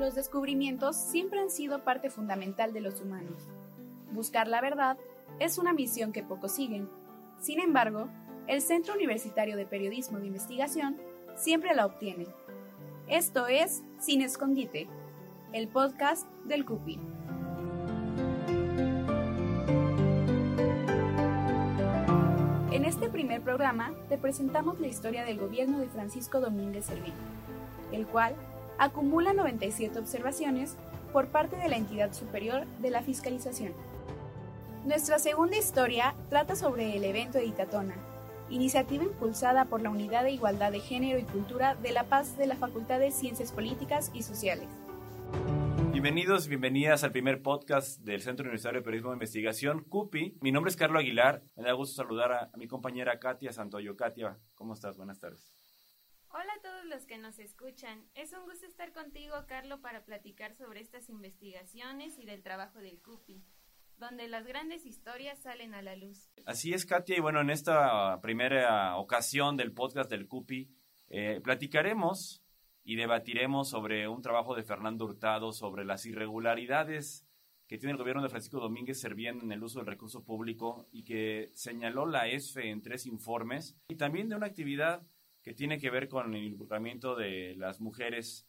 Los descubrimientos siempre han sido parte fundamental de los humanos. Buscar la verdad es una misión que pocos siguen. Sin embargo, el Centro Universitario de Periodismo de Investigación siempre la obtiene. Esto es Sin Escondite, el podcast del CUPI. En este primer programa te presentamos la historia del gobierno de Francisco Domínguez Servín, el cual acumula 97 observaciones por parte de la entidad superior de la fiscalización. Nuestra segunda historia trata sobre el evento de iniciativa impulsada por la Unidad de Igualdad de Género y Cultura de La Paz de la Facultad de Ciencias Políticas y Sociales. Bienvenidos, bienvenidas al primer podcast del Centro Universitario de Periodismo de Investigación, CUPI. Mi nombre es Carlos Aguilar. Me da gusto saludar a, mi compañera Katia Santoyo. Katia, ¿cómo estás? Buenas tardes. Hola a todos los que nos escuchan. Es un gusto estar contigo, Carlos, para platicar sobre estas investigaciones y del trabajo del CUPI donde las grandes historias salen a la luz. Así es, Katia, y bueno, en esta primera ocasión del podcast del CUPI, eh, platicaremos y debatiremos sobre un trabajo de Fernando Hurtado sobre las irregularidades que tiene el gobierno de Francisco Domínguez Servién en el uso del recurso público y que señaló la ESFE en tres informes, y también de una actividad que tiene que ver con el involucramiento de las mujeres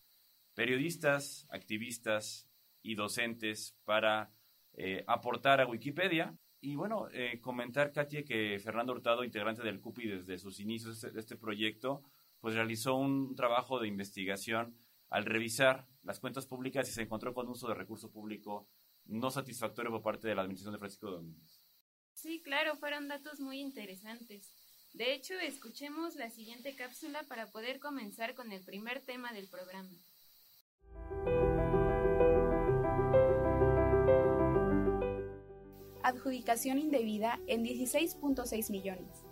periodistas, activistas y docentes para eh, aportar a Wikipedia. Y bueno, eh, comentar, Katia, que Fernando Hurtado, integrante del CUPI desde sus inicios de este proyecto, pues realizó un trabajo de investigación al revisar las cuentas públicas y se encontró con uso de recurso público no satisfactorio por parte de la administración de Francisco Domínguez. Sí, claro, fueron datos muy interesantes. De hecho, escuchemos la siguiente cápsula para poder comenzar con el primer tema del programa. adjudicación indebida en 16.6 millones,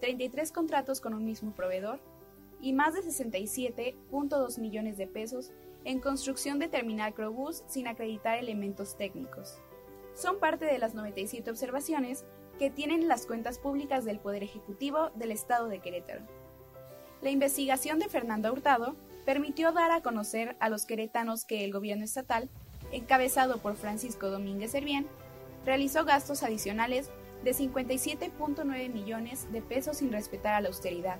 33 contratos con un mismo proveedor y más de 67.2 millones de pesos en construcción de terminal Crobús sin acreditar elementos técnicos. Son parte de las 97 observaciones que tienen las cuentas públicas del Poder Ejecutivo del Estado de Querétaro. La investigación de Fernando Hurtado permitió dar a conocer a los queretanos que el gobierno estatal, encabezado por Francisco Domínguez Servién, realizó gastos adicionales de 57.9 millones de pesos sin respetar a la austeridad,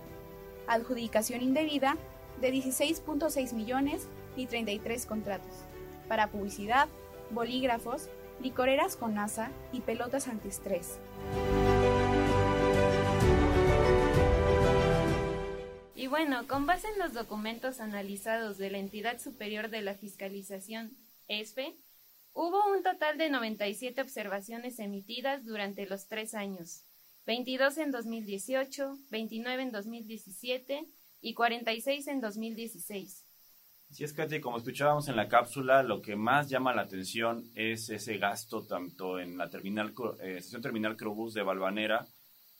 adjudicación indebida de 16.6 millones y 33 contratos, para publicidad, bolígrafos, licoreras con asa y pelotas antiestrés. Y bueno, con base en los documentos analizados de la entidad superior de la fiscalización, ESFE, Hubo un total de 97 observaciones emitidas durante los tres años, 22 en 2018, 29 en 2017 y 46 en 2016. Si es que, como escuchábamos en la cápsula, lo que más llama la atención es ese gasto tanto en la terminal, eh, estación terminal Crobús de Balvanera,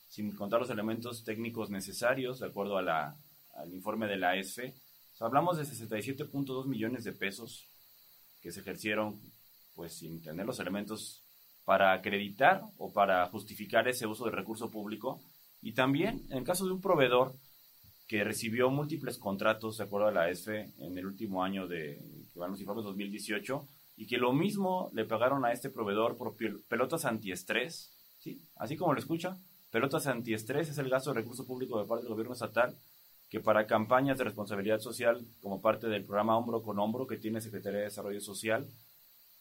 sin contar los elementos técnicos necesarios, de acuerdo al informe de la ESFE. hablamos de 67.2 millones de pesos que se ejercieron pues sin tener los elementos para acreditar o para justificar ese uso del recurso público. Y también en caso de un proveedor que recibió múltiples contratos de acuerdo a la ESFE en el último año de que van los informes 2018 y que lo mismo le pagaron a este proveedor por pelotas antiestrés, ¿sí? así como lo escucha, pelotas antiestrés es el gasto de recurso público de parte del gobierno estatal que para campañas de responsabilidad social como parte del programa Hombro con Hombro que tiene Secretaría de Desarrollo Social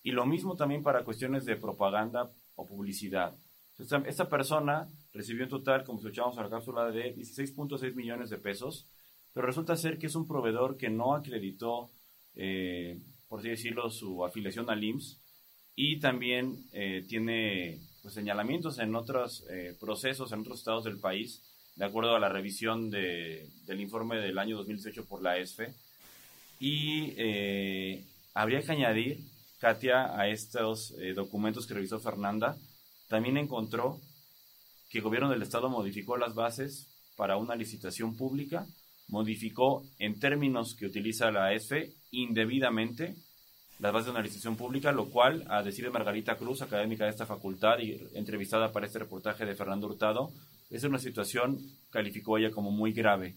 y lo mismo también para cuestiones de propaganda o publicidad. Esta, persona recibió en total, como escuchamos en la cápsula, de 16.6 millones de pesos, pero resulta ser que es un proveedor que no acreditó, eh, por así decirlo, su afiliación al IMSS y también eh, tiene pues, señalamientos en otros eh, procesos en otros estados del país, de acuerdo a la revisión de, del informe del año 2018 por la ESFE. Y habría que añadir Katia, a estos eh, documentos que revisó Fernanda, también encontró que el gobierno del Estado modificó las bases para una licitación pública, modificó en términos que utiliza la ESFE indebidamente las bases de una licitación pública, lo cual, a decir de Margarita Cruz, académica de esta facultad y entrevistada para este reportaje de Fernando Hurtado, es una situación, calificó ella como muy grave.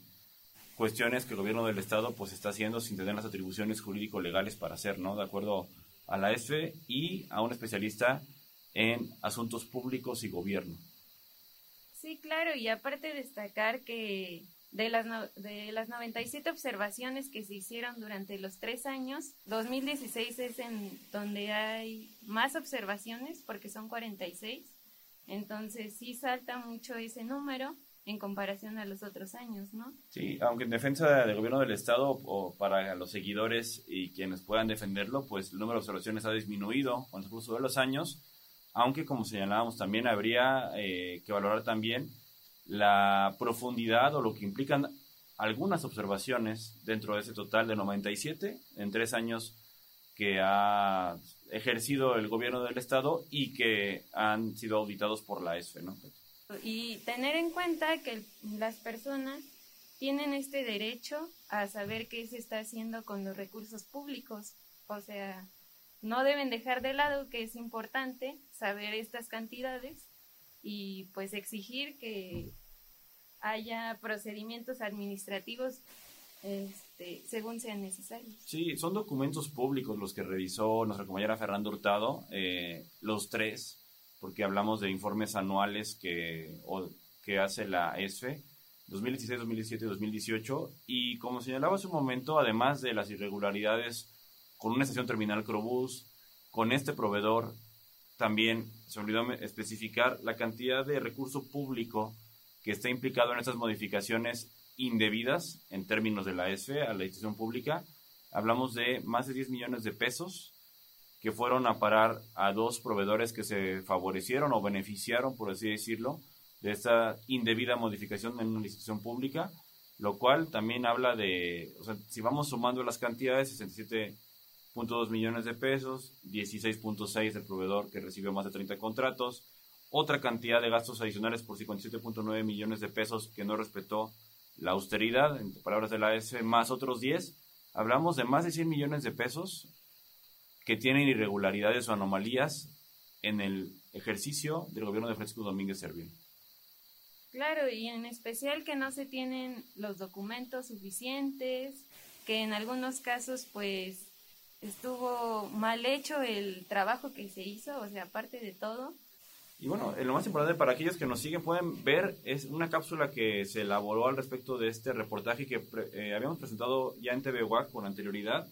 cuestiones que el gobierno del estado pues está haciendo sin tener las atribuciones jurídico-legales para hacer, ¿no? De acuerdo a la ESFE y a un especialista en asuntos públicos y gobierno. Sí, claro, y aparte destacar que de las, de las 97 observaciones que se hicieron durante los tres años, 2016 es en donde hay más observaciones, porque son 46. Entonces sí salta mucho ese número en comparación a los otros años, ¿no? Sí, aunque en defensa del gobierno del Estado o para los seguidores y quienes puedan defenderlo, pues el número de observaciones ha disminuido con el curso de los años, aunque como señalábamos también habría eh, que valorar también la profundidad o lo que implican algunas observaciones dentro de ese total de 97 en tres años que ha ejercido el gobierno del Estado y que han sido auditados por la ESFE, ¿no? Y tener en cuenta que las personas tienen este derecho a saber qué se está haciendo con los recursos públicos. O sea, no deben dejar de lado que es importante saber estas cantidades y pues exigir que haya procedimientos administrativos este, según sean necesarios. Sí, son documentos públicos los que revisó nuestra compañera Fernando Hurtado, eh, los tres, porque hablamos de informes anuales que, que hace la ESFE, 2016, 2017 y 2018, y como señalaba hace un momento, además de las irregularidades con una estación terminal Crobús, con este proveedor, también se olvidó especificar la cantidad de recurso público que está implicado en estas modificaciones indebidas en términos de la ESFE a la institución pública. Hablamos de más de 10 millones de pesos que fueron a parar a dos proveedores que se favorecieron o beneficiaron, por así decirlo, de esta indebida modificación en una institución pública, lo cual también habla de, o sea, si vamos sumando las cantidades, 67.2 millones de pesos, 16.6 del proveedor que recibió más de 30 contratos, otra cantidad de gastos adicionales por 57.9 millones de pesos que no respetó la austeridad, en palabras de la S, más otros 10, hablamos de más de 100 millones de pesos que tienen irregularidades o anomalías en el ejercicio del gobierno de Francisco Domínguez Servil. Claro, y en especial que no se tienen los documentos suficientes, que en algunos casos pues estuvo mal hecho el trabajo que se hizo, o sea, aparte de todo, y bueno, lo más importante para aquellos que nos siguen pueden ver es una cápsula que se elaboró al respecto de este reportaje que eh, habíamos presentado ya en TV con anterioridad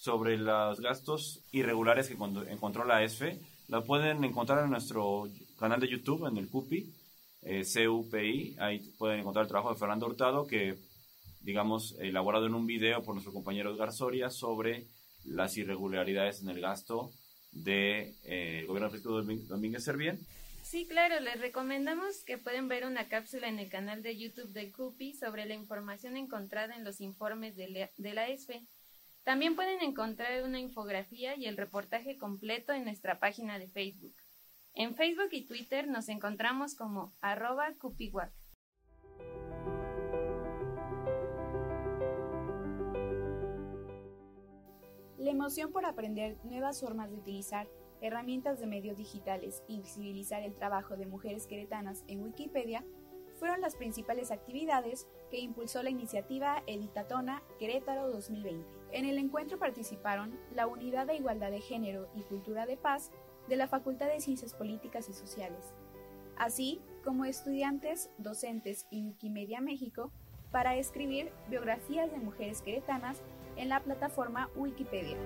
sobre los gastos irregulares que encontró la ESFE. La pueden encontrar en nuestro canal de YouTube, en el CUPI, eh, CUPI. Ahí pueden encontrar el trabajo de Fernando Hurtado, que, digamos, elaborado en un video por nuestro compañero Edgar Soria sobre las irregularidades en el gasto del de, eh, gobierno de Francisco Domínguez Servién. Sí, claro, les recomendamos que pueden ver una cápsula en el canal de YouTube de CUPI sobre la información encontrada en los informes de la, ESFE. También pueden encontrar una infografía y el reportaje completo en nuestra página de Facebook. En Facebook y Twitter nos encontramos como arroba cupiwac. La emoción por aprender nuevas formas de utilizar herramientas de medios digitales y visibilizar el trabajo de mujeres queretanas en Wikipedia fueron las principales actividades que impulsó la iniciativa Editatona Querétaro 2020. En el encuentro participaron la Unidad de Igualdad de Género y Cultura de Paz de la Facultad de Ciencias Políticas y Sociales, así como estudiantes, docentes y Wikimedia México para escribir biografías de mujeres queretanas en la plataforma Wikipedia.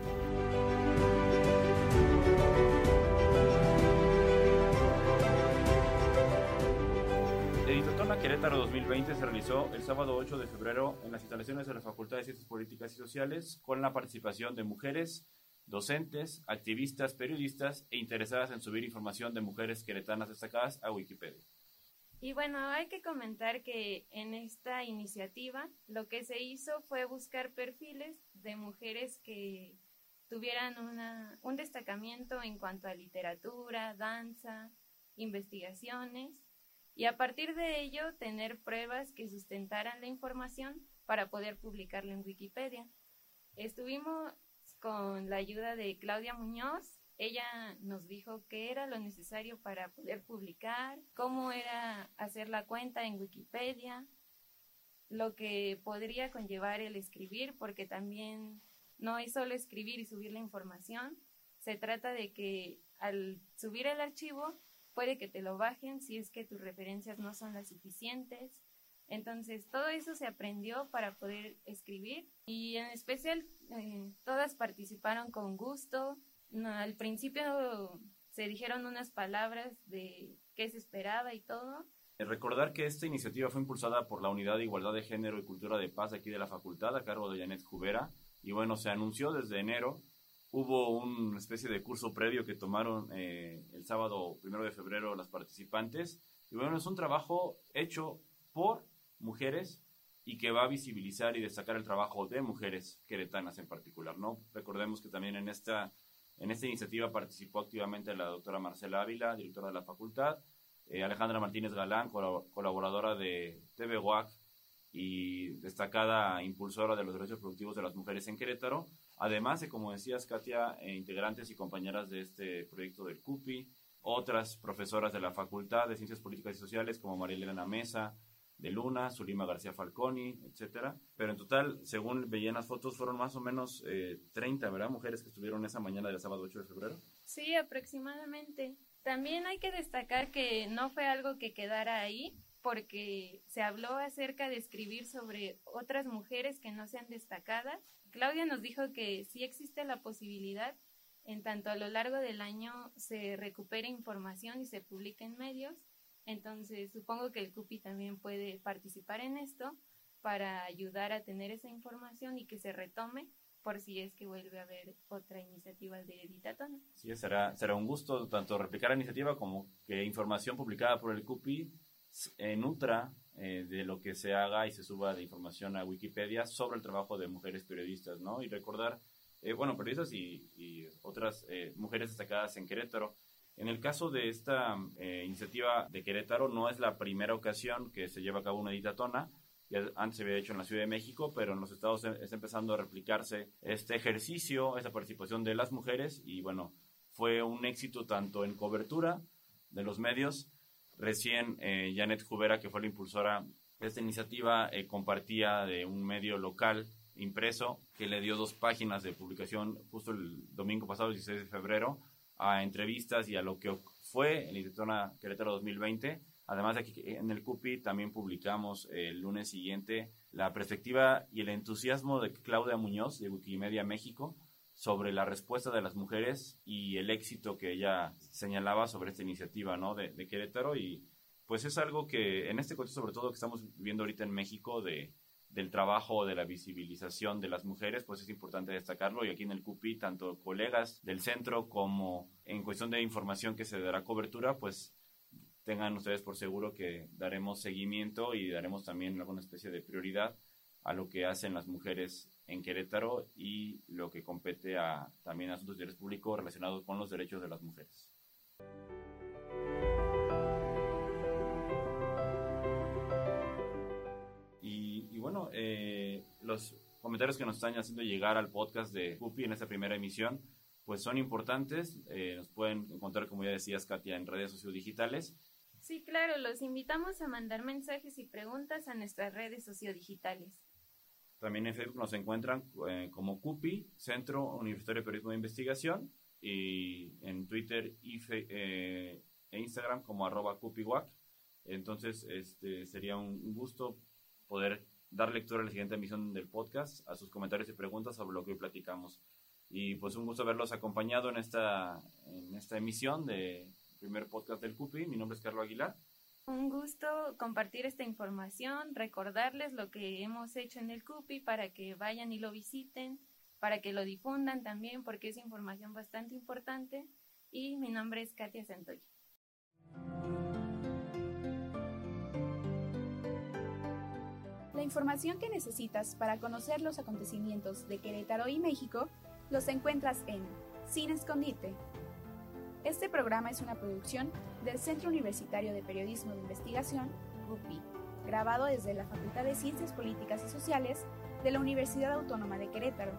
Editatona Querétaro 2020 se realizó el sábado 8 de febrero en las instalaciones de la Facultad de Ciencias Políticas y Sociales con la participación de mujeres, docentes, activistas, periodistas e interesadas en subir información de mujeres queretanas destacadas a Wikipedia. Y bueno, hay que comentar que en esta iniciativa lo que se hizo fue buscar perfiles de mujeres que tuvieran un destacamiento en cuanto a literatura, danza, investigaciones y a partir de ello tener pruebas que sustentaran la información para poder publicarla en Wikipedia. Estuvimos con la ayuda de Claudia Muñoz. Ella nos dijo qué era lo necesario para poder publicar, cómo era hacer la cuenta en Wikipedia, lo que podría conllevar el escribir, porque también no es solo escribir y subir la información, se trata de que al subir el archivo puede que te lo bajen si es que tus referencias no son las suficientes. Entonces, todo eso se aprendió para poder escribir y en especial eh, todas participaron con gusto. Al principio se dijeron unas palabras de qué se esperaba y todo. Recordar que esta iniciativa fue impulsada por la Unidad de Igualdad de Género y Cultura de Paz aquí de la facultad a cargo de Janet Jubera y bueno, se anunció desde enero Hubo una especie de curso previo que tomaron eh, el sábado primero de febrero las participantes. Y bueno, es un trabajo hecho por mujeres y que va a visibilizar y destacar el trabajo de mujeres queretanas en particular, ¿no? Recordemos que también en esta, en esta iniciativa participó activamente la doctora Marcela Ávila, directora de la facultad, eh, Alejandra Martínez Galán, colaboradora de TV WAC y destacada impulsora de los derechos productivos de las mujeres en Querétaro, además de, como decías, Katia, eh, integrantes y compañeras de este proyecto del CUPI, otras profesoras de la Facultad de Ciencias Políticas y Sociales como María Elena Mesa, de Luna, Zulima García Falconi, etcétera. Pero en total, según veían las fotos, fueron más o menos 30, eh, ¿verdad? Mujeres que estuvieron esa mañana del sábado 8 de febrero. Sí, aproximadamente. También hay que destacar que no fue algo que quedara ahí, porque se habló acerca de escribir sobre otras mujeres que no sean destacadas. Claudia nos dijo que sí existe la posibilidad, en tanto a lo largo del año se recupere información y se publique en medios. Entonces, supongo que el CUPI también puede participar en esto para ayudar a tener esa información y que se retome por si es que vuelve a haber otra iniciativa de Editatona. Sí, será, será un gusto tanto replicar la iniciativa como que información publicada por el CUPI nutra eh, de lo que se haga y se suba de información a Wikipedia sobre el trabajo de mujeres periodistas, ¿no? Y recordar, eh, bueno, periodistas y, otras eh, mujeres destacadas en Querétaro. En el caso de esta iniciativa de Querétaro, no es la primera ocasión que se lleva a cabo una editatona. Ya antes se había hecho en la Ciudad de México, pero en los estados está empezando a replicarse este ejercicio, esta participación de las mujeres y bueno, fue un éxito tanto en cobertura de los medios Recién eh, Janet Jubera, que fue la impulsora de esta iniciativa, eh, compartía de un medio local impreso que le dio dos páginas de publicación justo el domingo pasado, el 16 de febrero, a entrevistas y a lo que fue el Instituto Querétaro 2020. Además de que en el CUPI también publicamos el lunes siguiente la perspectiva y el entusiasmo de Claudia Muñoz de Wikimedia México sobre la respuesta de las mujeres y el éxito que ella señalaba sobre esta iniciativa ¿no? de, Querétaro y pues es algo que en este contexto sobre todo que estamos viviendo ahorita en México de, del trabajo de la visibilización de las mujeres, pues es importante destacarlo y aquí en el CUPI tanto colegas del centro como en cuestión de información que se dará cobertura, pues tengan ustedes por seguro que daremos seguimiento y daremos también alguna especie de prioridad a lo que hacen las mujeres en Querétaro y lo que compete a también asuntos de interés público relacionados con los derechos de las mujeres. Bueno, eh, los comentarios que nos están haciendo llegar al podcast de Pupi en esta primera emisión, pues son importantes. Eh, nos pueden encontrar, como ya decías, Katia, en redes sociodigitales. Sí, claro, los invitamos a mandar mensajes y preguntas a nuestras redes sociodigitales. También en Facebook nos encuentran eh, como CUPI, Centro Universitario de Periodismo de Investigación, y en Twitter y eh, e Instagram como arroba CUPIWAC. Entonces, este, sería un gusto poder dar lectura a la siguiente emisión del podcast, a sus comentarios y preguntas sobre lo que hoy platicamos. Y pues un gusto haberlos acompañado en esta, en esta emisión de primer podcast del CUPI. Mi nombre es Carlos Aguilar. Un gusto compartir esta información, recordarles lo que hemos hecho en el CUPI para que vayan y lo visiten, para que lo difundan también, porque es información bastante importante. Y mi nombre es Katia Santoya. La información que necesitas para conocer los acontecimientos de Querétaro y México los encuentras en Sin Escondite, este programa es una producción del Centro Universitario de Periodismo de Investigación, RUPI, grabado desde la Facultad de Ciencias Políticas y Sociales de la Universidad Autónoma de Querétaro.